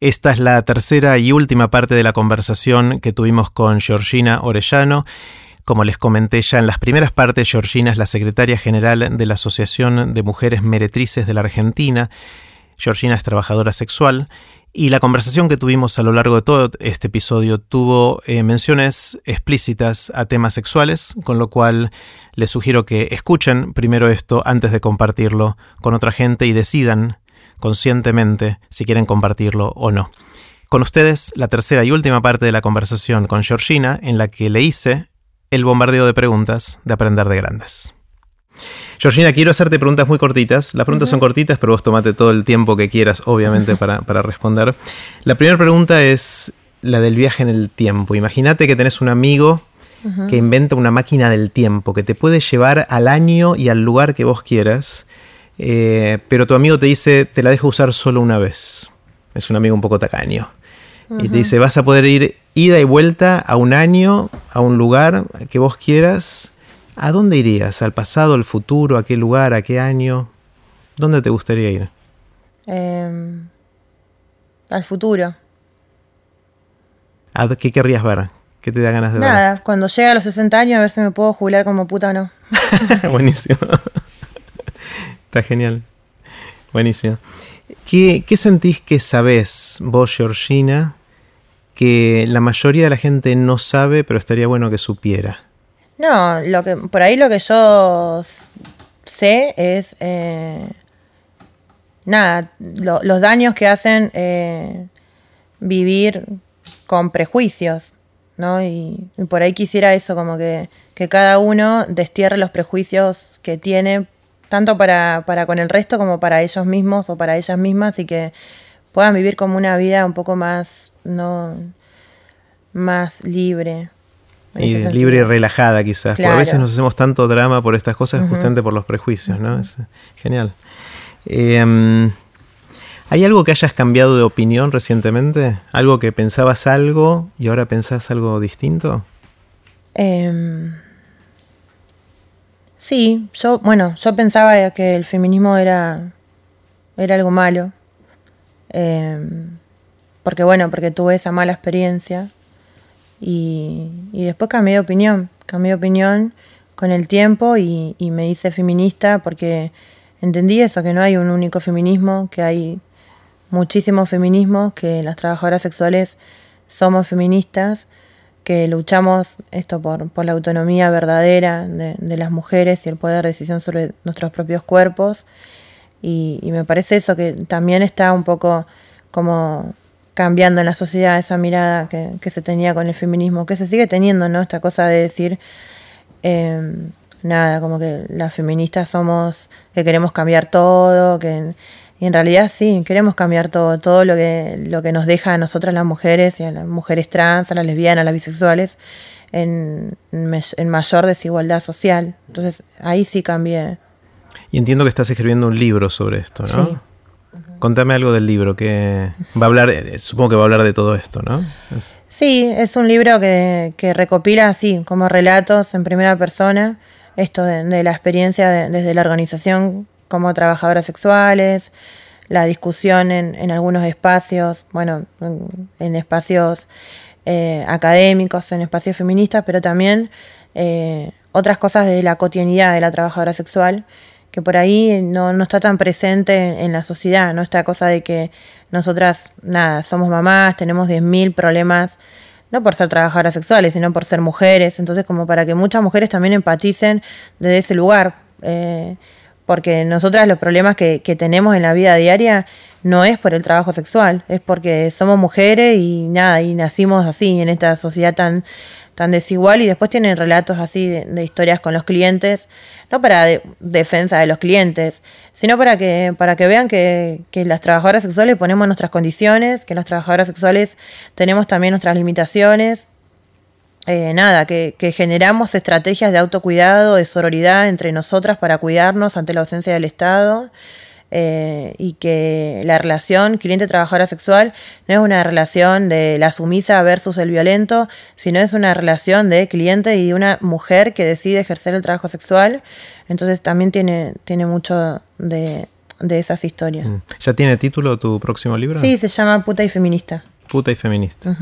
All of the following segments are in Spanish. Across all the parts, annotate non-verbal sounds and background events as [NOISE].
Esta es la tercera y última parte de la conversación que tuvimos con Georgina Orellano. Como les comenté ya en las primeras partes, Georgina es la secretaria general de la Asociación de Mujeres Meretrices de la Argentina. Georgina es trabajadora sexual y la conversación que tuvimos a lo largo de todo este episodio tuvo eh, menciones explícitas a temas sexuales, con lo cual les sugiero que escuchen primero esto antes de compartirlo con otra gente y decidan conscientemente si quieren compartirlo o no. Con ustedes, la tercera y última parte de la conversación con Georgina, en la que le hice el bombardeo de preguntas de Aprender de Grandes. Georgina, quiero hacerte preguntas muy cortitas. Las preguntas son cortitas, pero vos tomate todo el tiempo que quieras, obviamente, para, responder. La primera pregunta es la del viaje en el tiempo. Imagínate que tenés un amigo que inventa una máquina del tiempo que te puede llevar al año y al lugar que vos quieras eh, pero tu amigo te dice, te la dejo usar solo una vez. Es un amigo un poco tacaño. Y te dice, vas a poder ir ida y vuelta a un año, a un lugar que vos quieras. ¿A dónde irías? ¿Al pasado, al futuro? ¿A qué lugar? ¿A qué año? ¿Dónde te gustaría ir? Em, al futuro. ¿A qué querrías ver? ¿Qué te da ganas de ver? Nada, cuando llegue a los 60 años a ver si me puedo jubilar como puta o no. [LAUGHS] Buenísimo. [LAUGHS] Está genial. Buenísimo. ¿Qué, sentís que sabés vos, Georgina, que la mayoría de la gente no sabe, pero estaría bueno que supiera? No, lo que, por ahí lo que yo sé es eh, nada, los daños que hacen eh, vivir con prejuicios, ¿no? Y, y, por ahí quisiera eso, como que, que cada uno destierre los prejuicios que tiene tanto para, para con el resto como para ellos mismos o para ellas mismas y que puedan vivir como una vida un poco más, no, más libre. Y libre y relajada quizás. Porque a veces nos hacemos tanto drama por estas cosas justamente por los prejuicios, ¿no? Es genial. Em, ¿Hay algo que hayas cambiado de opinión recientemente? ¿Algo que pensabas algo y ahora pensás algo distinto? Eh, Sí, yo, bueno, yo pensaba que el feminismo era, era algo malo. Em, porque bueno, porque tuve esa mala experiencia. Y, y, después cambié de opinión. Cambié de opinión con el tiempo y, y me hice feminista porque entendí eso, que no hay un único feminismo, que hay muchísimos feminismos, que las trabajadoras sexuales somos feministas que luchamos esto por, por la autonomía verdadera de, las mujeres y el poder de decisión sobre nuestros propios cuerpos. Y, me parece eso que también está un poco como cambiando en la sociedad esa mirada que, se tenía con el feminismo, que se sigue teniendo, ¿no? Esta cosa de decir, em, nada, como que las feministas somos, que queremos cambiar todo, que y en realidad sí, queremos cambiar todo, todo lo que, lo que nos deja a nosotras las mujeres y a las mujeres trans, a las lesbianas, a las bisexuales, en, en mayor desigualdad social. Entonces ahí sí cambié. Y entiendo que estás escribiendo un libro sobre esto, ¿no? Sí. Contame algo del libro, que va a hablar, eh, supongo que va a hablar de todo esto, ¿no? Sí, es un libro que, que, recopila así, como relatos en primera persona, esto de, la experiencia desde la organización como trabajadoras sexuales, la discusión en, en algunos espacios, bueno, en, espacios eh, académicos, en espacios feministas, pero también eh, otras cosas de la cotidianidad de la trabajadora sexual, que por ahí no, no está tan presente en, la sociedad, ¿no? Esta cosa de que nosotras, nada, somos mamás, tenemos 10.000 problemas, no por ser trabajadoras sexuales, sino por ser mujeres, entonces como para que muchas mujeres también empaticen desde ese lugar. Eh, porque nosotras los problemas que, tenemos en la vida diaria no es por el trabajo sexual, es porque somos mujeres y nada, y nacimos así en esta sociedad tan, tan desigual y después tienen relatos así de, historias con los clientes, no para defensa de los clientes, sino para que, para que vean que, que las trabajadoras sexuales ponemos nuestras condiciones, que las trabajadoras sexuales tenemos también nuestras limitaciones eh, nada, que, generamos estrategias de autocuidado, de sororidad entre nosotras para cuidarnos ante la ausencia del Estado. Eh, y que la relación cliente-trabajadora sexual no es una relación de la sumisa versus el violento, sino es una relación de cliente y de una mujer que decide ejercer el trabajo sexual. Entonces también tiene, tiene mucho de, de esas historias. Mm. ¿Ya tiene título tu próximo libro? Sí, se llama Puta y Feminista. Puta y Feminista.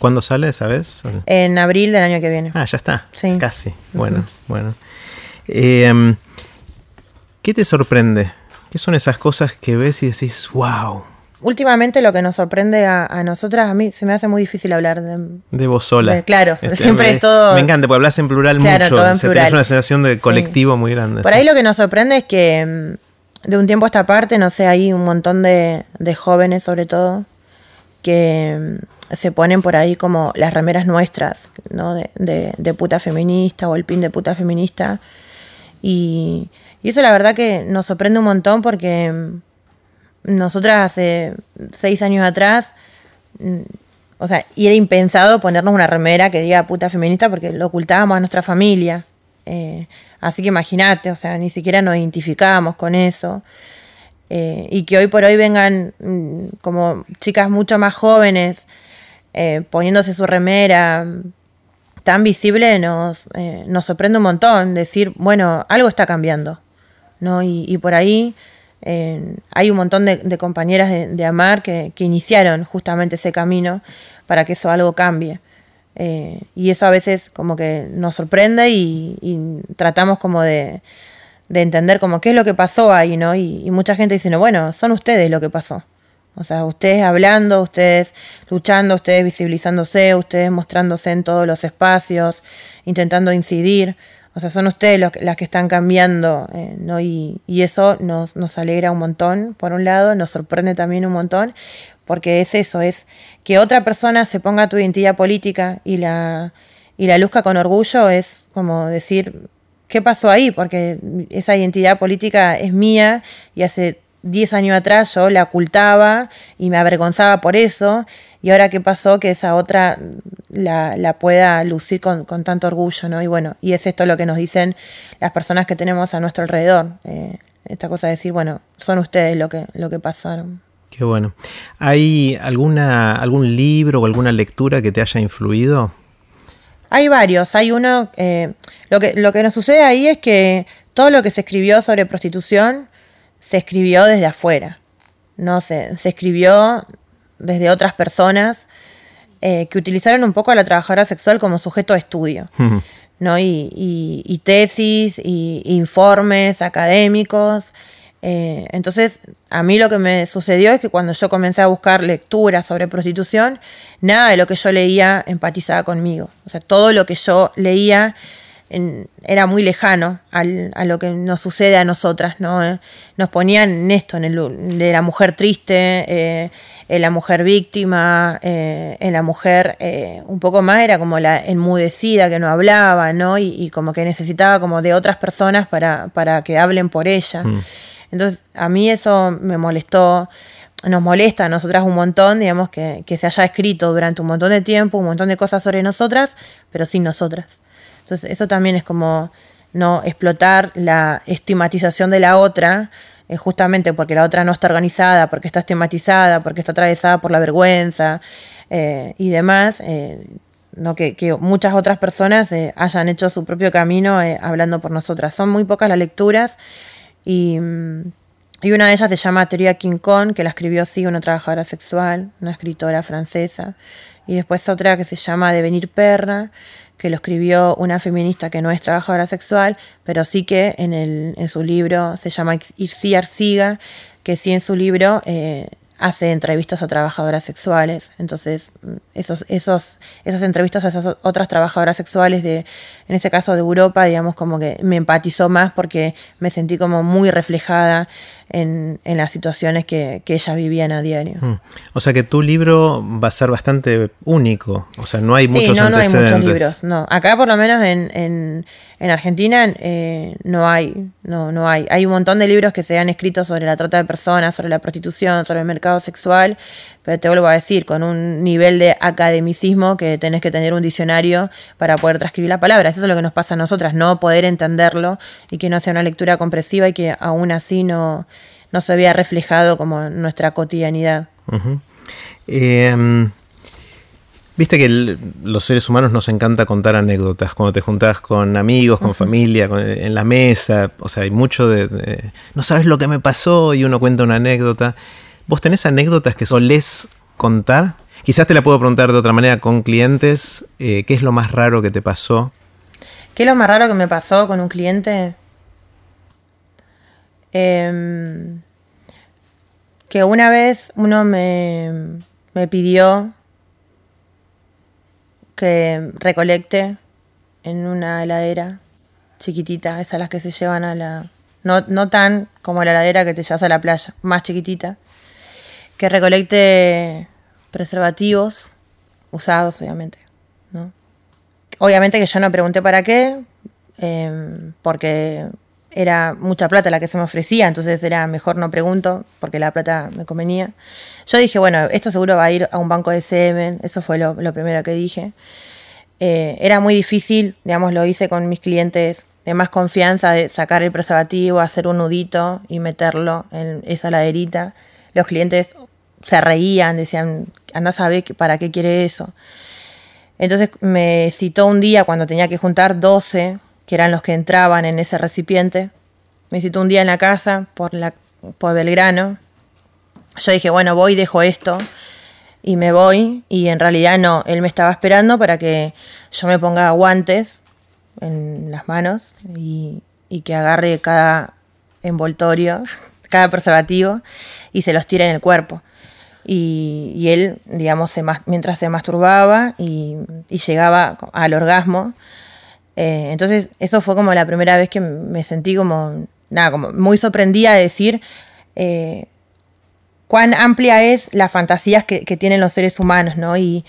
¿Cuándo sale, sabes? En abril del año que viene. Ah, ya está. Sí. Casi. Bueno, bueno. Em, ¿Qué te sorprende? ¿Qué son esas cosas que ves y decís, wow? Últimamente lo que nos sorprende a, nosotras, a mí se me hace muy difícil hablar de... De vos sola. claro, este, siempre es todo... Me encanta, porque hablas en plural claro, mucho. Todo en plural. una sensación de colectivo muy grande. Por ahí lo que nos sorprende es que mm, de un tiempo a esta parte, no sé, hay un montón de, de jóvenes sobre todo, que mm, se ponen por ahí como las remeras nuestras, ¿no? De, puta feminista o el pin de puta feminista. Y, y eso la verdad que nos sorprende un montón porque mm, nosotras hace seis años atrás, mm, o sea, y era impensado ponernos una remera que diga puta feminista porque lo ocultábamos a nuestra familia. Eh, así que imagínate, o sea, ni siquiera nos identificábamos con eso. Eh, y que hoy por hoy vengan mm, como chicas mucho más jóvenes eh, poniéndose su remera tan visible nos, nos sorprende un montón. Decir, bueno, algo está cambiando. ¿no? y por ahí hay un montón de, compañeras de, Amar que, iniciaron justamente ese camino para que eso algo cambie. Eh, y eso a veces como que nos sorprende y, tratamos como de, entender como qué es lo que pasó ahí, ¿no? Y, mucha gente dice, no, bueno, son ustedes lo que pasó. O sea, ustedes hablando, ustedes luchando, ustedes visibilizándose, ustedes mostrándose en todos los espacios, intentando incidir. O sea, son ustedes las que están cambiando, eh, ¿no? Y, eso nos, nos alegra un montón, por un lado, nos sorprende también un montón, porque es eso, es que otra persona se ponga tu identidad política y la, y la luzca con orgullo, es como decir, ¿qué pasó ahí? Porque esa identidad política es mía y hace 10 años atrás yo la ocultaba y me avergonzaba por eso y ahora qué pasó que esa otra la, pueda lucir con, con, tanto orgullo, ¿no? Y bueno, y es esto lo que nos dicen las personas que tenemos a nuestro alrededor. Eh, esta cosa de decir, bueno, son ustedes lo que, lo que pasaron. Qué bueno. ¿Hay alguna, algún libro o alguna lectura que te haya influido? Hay varios. Hay uno, eh, lo, que, lo que nos sucede ahí es que todo lo que se escribió sobre prostitución se escribió desde afuera. No se, se escribió desde otras personas eh, que utilizaron un poco a la trabajadora sexual como sujeto de estudio. ¿no? Y, tesis, y informes académicos. Eh, entonces, a mí lo que me sucedió es que cuando yo comencé a buscar lecturas sobre prostitución, nada de lo que yo leía empatizaba conmigo. O sea, todo lo que yo leía era muy lejano al, a lo que nos sucede a nosotras, ¿no? Eh, nos ponían en esto, en el de la mujer triste, eh, en la mujer víctima, eh, en la mujer un poco más era como la enmudecida que no hablaba, ¿no? Y, como que necesitaba como de otras personas para, para que hablen por ella. Mm. Entonces, a mí eso me molestó nos molesta a nosotras un montón, digamos, que, que, se haya escrito durante un montón de tiempo, un montón de cosas sobre nosotras, pero sin nosotras. Entonces, eso también es como no explotar la estigmatización de la otra, eh, justamente porque la otra no está organizada, porque está estigmatizada, porque está atravesada por la vergüenza eh, y demás. Eh, no que, muchas otras personas hayan hecho su propio camino hablando por nosotras. Son muy pocas las lecturas y, mm, y, una de ellas se llama Teoría King que la escribió sí una trabajadora sexual, una escritora francesa, y después otra que se llama Devenir Perra, que lo escribió una feminista que no es trabajadora sexual, pero sí que en, el, en su libro se llama Irsi Arciga, que sí en su libro eh, hace entrevistas a trabajadoras sexuales. Entonces, esos, esos, esas entrevistas a esas otras trabajadoras sexuales de, en ese caso de Europa, digamos, como que me empatizó más porque me sentí como muy reflejada en, en las situaciones que, que, ellas vivían a diario. Mm. O sea que tu libro va a ser bastante único. O sea, no hay muchos no, no hay muchos libros. No, acá por lo menos en, en, en Argentina eh, no hay, no, no hay. Hay un montón de libros que se han escrito sobre la trata de personas, sobre la prostitución, sobre el mercado sexual, pero te vuelvo a decir, con un nivel de academicismo que tenés que tener un diccionario para poder transcribir la palabra. Eso es lo que nos pasa a nosotras, no poder entenderlo y que no sea una lectura compresiva y que aún así no, no se vea reflejado como nuestra cotidianidad. Viste que los seres humanos nos encanta contar anécdotas, cuando te juntás con amigos, con familia, en la mesa, o sea, hay mucho de, no sabes lo que me pasó y uno cuenta una anécdota. ¿Vos tenés anécdotas que solés contar? Quizás te la puedo preguntar de otra manera con clientes. Eh, ¿Qué es lo más raro que te pasó? ¿Qué es lo más raro que me pasó con un cliente? Em, que una vez uno me, me pidió que recolecte en una heladera chiquitita, esas las que se llevan a la... No, no tan como la heladera que te llevas a la playa, más chiquitita, que recolecte preservativos usados, obviamente, ¿no? Obviamente que yo no pregunté para qué, em, porque era mucha plata la que se me ofrecía, entonces era mejor no pregunto, porque la plata me convenía. Yo dije, bueno, esto seguro va a ir a un banco de semen, eso fue lo, primero que dije. Eh, era muy difícil, digamos, lo hice con mis clientes de más confianza, de sacar el preservativo, hacer un nudito y meterlo en esa laderita. Los clientes se reían, decían, anda a saber para qué quiere eso. Entonces me citó un día cuando tenía que juntar 12, que eran los que entraban en ese recipiente. Me citó un día en la casa por, la, por Belgrano. Yo dije, bueno, voy, dejo esto y me voy. Y en realidad no, él me estaba esperando para que yo me ponga guantes en las manos y, que agarre cada envoltorio, [LAUGHS] cada preservativo y se los tire en el cuerpo y, él, digamos, mientras se masturbaba y, llegaba al orgasmo. Eh, entonces, eso fue como la primera vez que me sentí como, nada, como muy sorprendida de decir eh, cuán amplia es las fantasías que, tienen los seres humanos, ¿no? Y,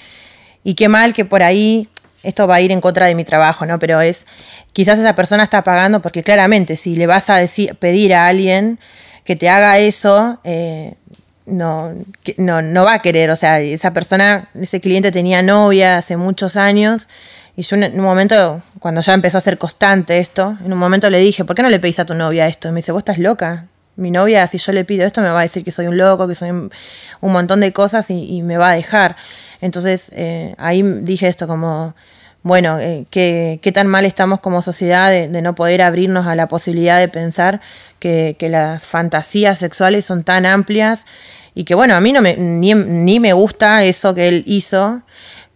y qué mal que por ahí esto va a ir en contra de mi trabajo, ¿no? Pero es, quizás esa persona está pagando porque claramente si le vas a decir, pedir a alguien que te haga eso, eh, no, no, no va a querer, o sea, esa persona, ese cliente tenía novia hace muchos años y yo en un momento, cuando ya empezó a ser constante esto, en un momento le dije, ¿por qué no le pedís a tu novia esto? Y me dice, vos estás loca. Mi novia, si yo le pido esto, me va a decir que soy un loco, que soy un, montón de cosas y, me va a dejar. Entonces, eh, ahí dije esto como, bueno, eh, qué, tan mal estamos como sociedad de, no poder abrirnos a la posibilidad de pensar que, las fantasías sexuales son tan amplias y que bueno, a mí no me, ni, me gusta eso que él hizo,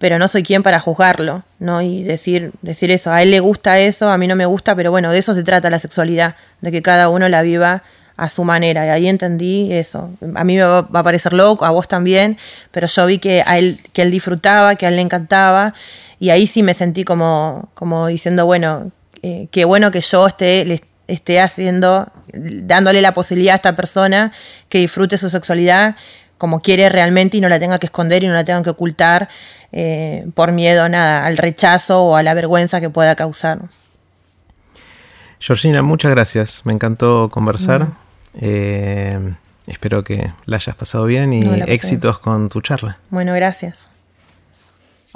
pero no soy quien para juzgarlo, ¿no? Y decir, decir eso, a él le gusta eso, a mí no me gusta, pero bueno, de eso se trata la sexualidad, de que cada uno la viva a su manera. Y ahí entendí eso. A mí me va, a parecer loco, a vos también, pero yo vi que a él, que él disfrutaba, que a él le encantaba, y ahí sí me sentí como, como diciendo, bueno, eh, qué bueno que yo esté, le, esté haciendo, dándole la posibilidad a esta persona que disfrute su sexualidad como quiere realmente y no la tenga que esconder y no la tenga que ocultar eh, por miedo nada, al rechazo o a la vergüenza que pueda causar. Georgina, muchas gracias. Me encantó conversar. Eh, espero que la hayas pasado bien y éxitos con tu charla. Bueno, gracias.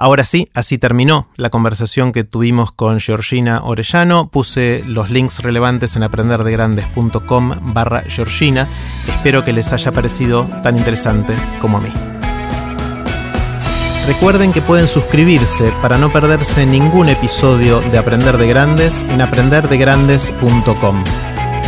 Ahora sí, así terminó la conversación que tuvimos con Georgina Orellano. Puse los links relevantes en aprenderdegrandes.com barra Georgina. Espero que les haya parecido tan interesante como a mí. Recuerden que pueden suscribirse para no perderse ningún episodio de Aprender de Grandes en aprenderdegrandes.com.